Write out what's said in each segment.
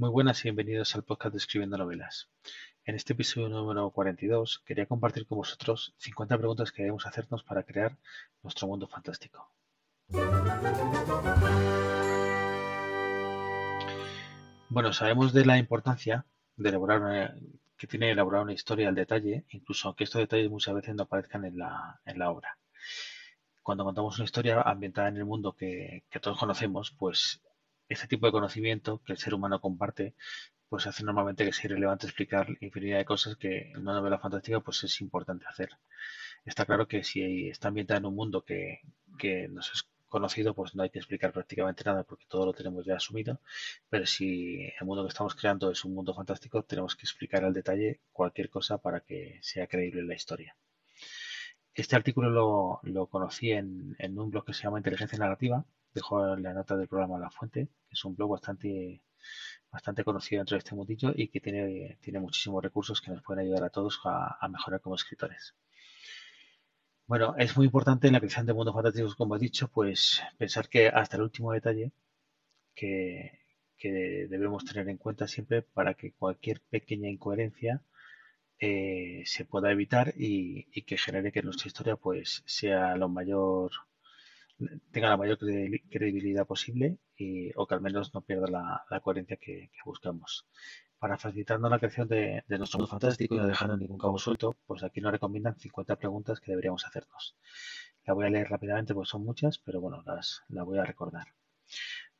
Muy buenas y bienvenidos al podcast de Escribiendo Novelas. En este episodio número 42 quería compartir con vosotros 50 preguntas que debemos hacernos para crear nuestro mundo fantástico. Bueno, sabemos de la importancia de elaborar que tiene elaborar una historia al detalle, incluso aunque estos detalles muchas veces no aparezcan en la, en la obra. Cuando contamos una historia ambientada en el mundo que todos conocemos, pues este tipo de conocimiento que el ser humano comparte, pues hace normalmente que sea irrelevante explicar infinidad de cosas que en una novela fantástica pues es importante hacer. Está claro que si está ambientada en un mundo que, que nos es conocido, pues no hay que explicar prácticamente nada porque todo lo tenemos ya asumido. Pero si el mundo que estamos creando es un mundo fantástico, tenemos que explicar al detalle cualquier cosa para que sea creíble la historia. Este artículo lo, lo conocí en, en, un blog que se llama Inteligencia Narrativa. Dejo la nota del programa La Fuente, que es un blog bastante, bastante conocido dentro de este mundillo y que tiene, tiene muchísimos recursos que nos pueden ayudar a todos a, mejorar como escritores. Bueno, es muy importante en la creación de mundos fantásticos, como he dicho, pues pensar que hasta el último detalle que, que debemos tener en cuenta siempre para que cualquier pequeña incoherencia eh, se pueda evitar y, y, que genere que nuestra historia pues sea lo mayor tenga la mayor credibilidad posible y, o que al menos no pierda la, coherencia que, buscamos. Para facilitarnos la creación de, de, nuestro mundo fantástico y no dejando ningún cabo suelto, pues aquí nos recomiendan 50 preguntas que deberíamos hacernos. La voy a leer rápidamente porque son muchas, pero bueno, las, las voy a recordar.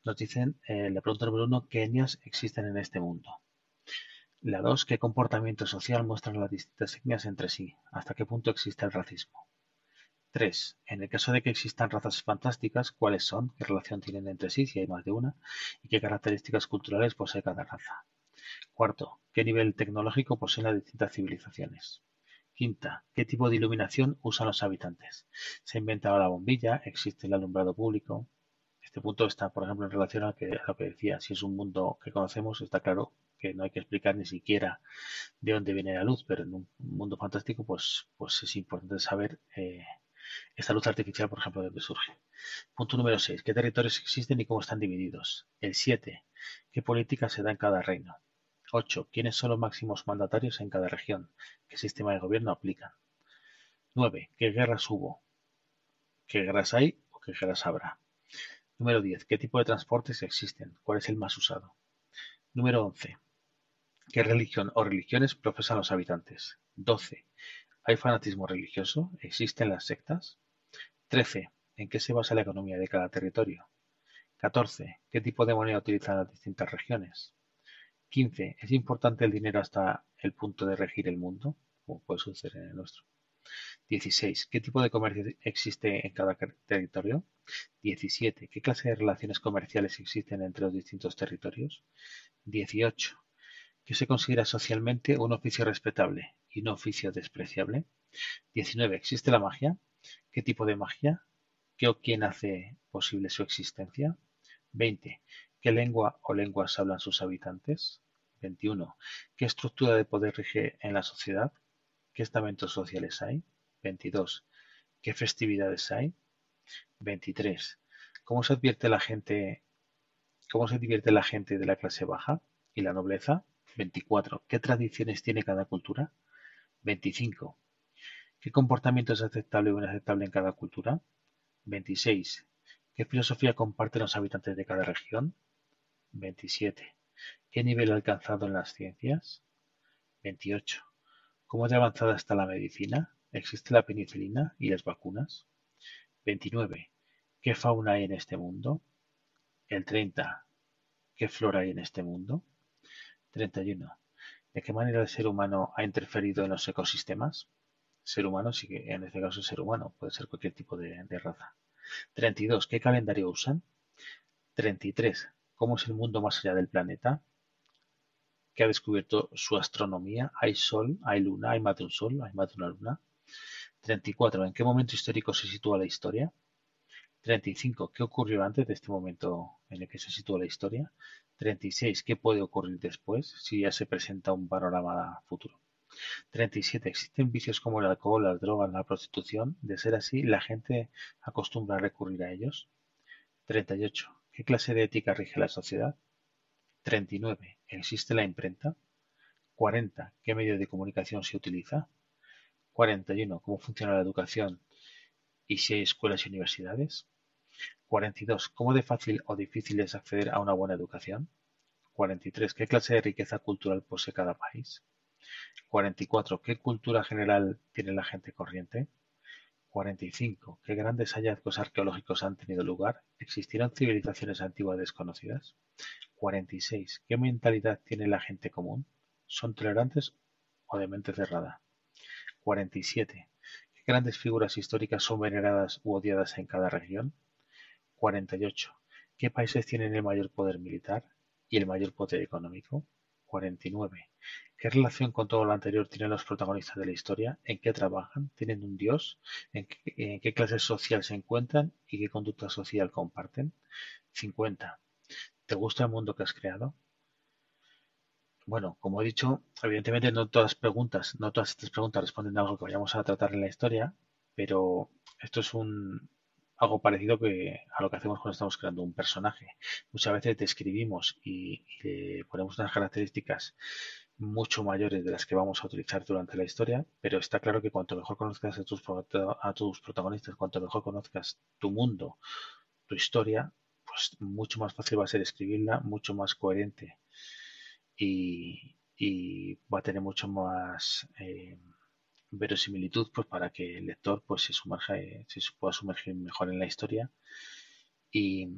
Nos dicen, eh, la pregunta número uno, ¿qué etnias existen en este mundo? La dos, ¿qué comportamiento social muestran las distintas etnias entre sí? ¿Hasta qué punto existe el racismo? 3. En el caso de que existan razas fantásticas, ¿cuáles son? ¿Qué relación tienen entre sí, si hay más de una? ¿Y qué características culturales posee cada raza? Cuarto, ¿qué nivel tecnológico poseen las distintas civilizaciones? Quinta, ¿qué tipo de iluminación usan los habitantes? ¿Se ha inventado la bombilla? ¿Existe el alumbrado público? Este punto está, por ejemplo, en relación a lo que decía. Si es un mundo que conocemos, está claro que no hay que explicar ni siquiera de dónde viene la luz, pero en un mundo fantástico, pues, pues es importante saber eh, esta luz artificial, por ejemplo, de dónde surge. Punto número 6. ¿Qué territorios existen y cómo están divididos? El 7. ¿Qué política se da en cada reino? 8. ¿Quiénes son los máximos mandatarios en cada región? ¿Qué sistema de gobierno aplican? 9. ¿Qué guerras hubo? ¿Qué guerras hay o qué guerras habrá? Número 10. ¿Qué tipo de transportes existen? ¿Cuál es el más usado? Número 11. ¿Qué religión o religiones profesan los habitantes? 12. ¿Hay fanatismo religioso? ¿Existen las sectas? 13. ¿En qué se basa la economía de cada territorio? 14. ¿Qué tipo de moneda utilizan las distintas regiones? 15. ¿Es importante el dinero hasta el punto de regir el mundo? Como puede suceder en el nuestro. 16. ¿Qué tipo de comercio existe en cada territorio? 17. ¿Qué clase de relaciones comerciales existen entre los distintos territorios? 18. ¿Qué se considera socialmente un oficio respetable y un oficio despreciable? 19. ¿Existe la magia? ¿Qué tipo de magia? ¿Qué o quién hace posible su existencia? 20. ¿Qué lengua o lenguas hablan sus habitantes? 21. ¿Qué estructura de poder rige en la sociedad? ¿Qué estamentos sociales hay? 22. ¿Qué festividades hay? 23. ¿Cómo se advierte la gente, cómo se divierte la gente de la clase baja y la nobleza? 24. ¿Qué tradiciones tiene cada cultura? 25. ¿Qué comportamiento es aceptable o inaceptable en cada cultura? 26. ¿Qué filosofía comparten los habitantes de cada región? 27. ¿Qué nivel ha alcanzado en las ciencias? 28. ¿Cómo de avanzada está la medicina? ¿Existe la penicilina y las vacunas? 29. ¿Qué fauna hay en este mundo? El 30. ¿Qué flora hay en este mundo? 31. ¿De qué manera el ser humano ha interferido en los ecosistemas? Ser humano, sí que en este caso es ser humano, puede ser cualquier tipo de, de raza. 32. ¿Qué calendario usan? 33. ¿Cómo es el mundo más allá del planeta? ¿Qué ha descubierto su astronomía? ¿Hay sol? ¿Hay luna? ¿Hay más de un sol? ¿Hay más de una luna? 34. ¿En qué momento histórico se sitúa la historia? 35. ¿Qué ocurrió antes de este momento en el que se sitúa la historia? 36. ¿Qué puede ocurrir después si ya se presenta un panorama futuro? 37. ¿Existen vicios como el alcohol, las drogas, la prostitución? De ser así, ¿la gente acostumbra a recurrir a ellos? 38. ¿Qué clase de ética rige la sociedad? 39. ¿Existe la imprenta? 40. ¿Qué medio de comunicación se utiliza? 41. ¿Cómo funciona la educación y si hay escuelas y universidades? 42. ¿Cómo de fácil o difícil es acceder a una buena educación? 43. ¿Qué clase de riqueza cultural posee cada país? 44. ¿Qué cultura general tiene la gente corriente? 45. ¿Qué grandes hallazgos arqueológicos han tenido lugar? ¿Existieron civilizaciones antiguas desconocidas? 46. ¿Qué mentalidad tiene la gente común? ¿Son tolerantes o de mente cerrada? 47. ¿Qué grandes figuras históricas son veneradas u odiadas en cada región? 48. ¿Qué países tienen el mayor poder militar y el mayor poder económico? 49. ¿Qué relación con todo lo anterior tienen los protagonistas de la historia? ¿En qué trabajan? ¿Tienen un dios? ¿En qué, clase social se encuentran y qué conducta social comparten? 50. ¿Te gusta el mundo que has creado? Bueno, como he dicho, evidentemente no todas preguntas, no todas estas preguntas responden a algo que vayamos a tratar en la historia, pero esto es un, algo parecido que a lo que hacemos cuando estamos creando un personaje. Muchas veces describimos y, le ponemos unas características mucho mayores de las que vamos a utilizar durante la historia, pero está claro que cuanto mejor conozcas a tus, a tus protagonistas, cuanto mejor conozcas tu mundo, tu historia, pues mucho más fácil va a ser escribirla, mucho más coherente y, va a tener mucho más eh, verosimilitud pues para que el lector pues se sumerja, se pueda sumergir mejor en la historia. Y,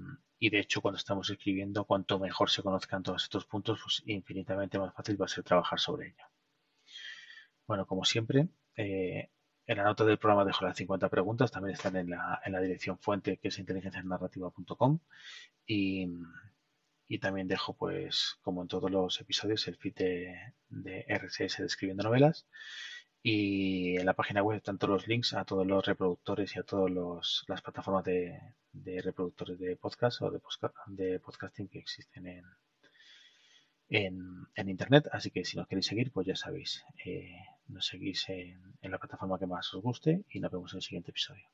de hecho cuando estamos escribiendo cuanto mejor se conozcan todos estos puntos pues infinitamente más fácil va a ser trabajar sobre ello. Bueno como siempre eh, en la nota del programa dejo las 50 preguntas también están en la, en la dirección fuente que es inteligencianarrativa.com y, y también dejo pues como en todos los episodios el feed de, de RSS de escribiendo novelas y en la página web están todos los links a todos los reproductores y a todas las plataformas de, reproductores de podcast o de, de podcasting que existen en, en, Internet. Así que si nos queréis seguir, pues ya sabéis, eh, nos seguís en la plataforma que más os guste y nos vemos en el siguiente episodio.